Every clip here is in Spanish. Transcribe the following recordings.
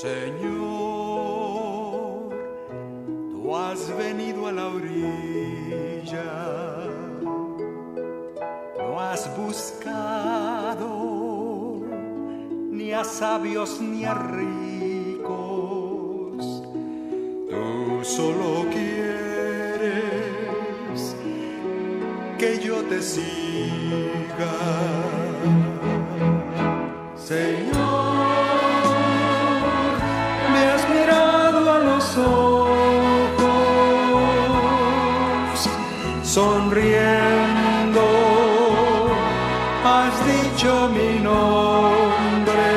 Señor, tú has venido a la orilla, no has buscado ni a sabios ni a ricos, tú solo quieres que yo te siga. Dicho mi nombre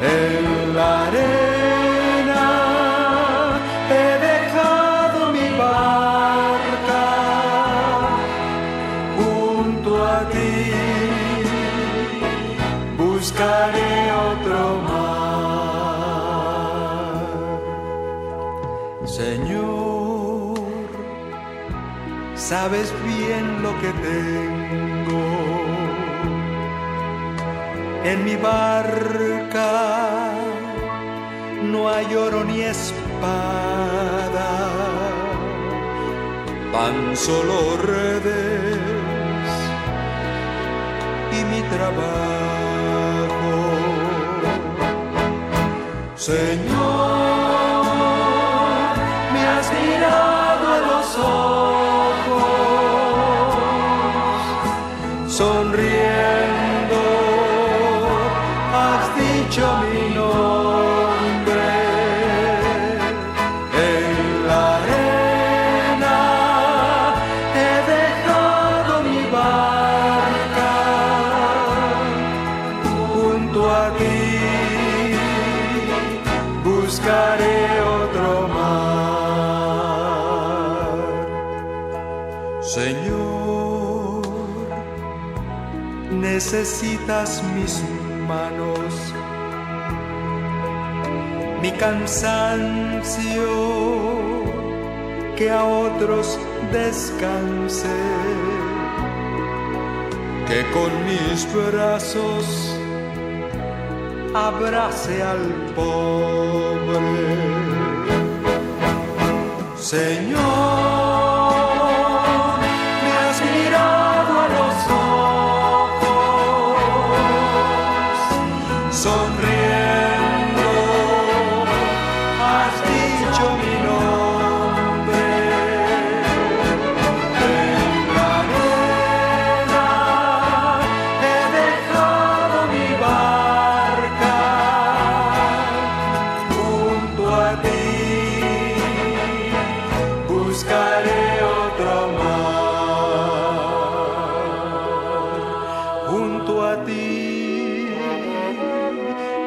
en la arena. He dejado mi barca junto a ti buscaré otro mar. Señor, sabes bien lo que tengo en mi barca. No hay oro ni espada, tan solo redes y mi trabajo. Señor, me has mirado a los ojos, sonriendo, dicho mi nombre. En la arena he dejado mi barca junto a ti buscaré otro mar. Señor, necesitas mis manos, mi cansancio, que a otros descanse, que con mis brazos abrace al pobre. Señor,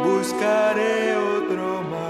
buscaré otro más.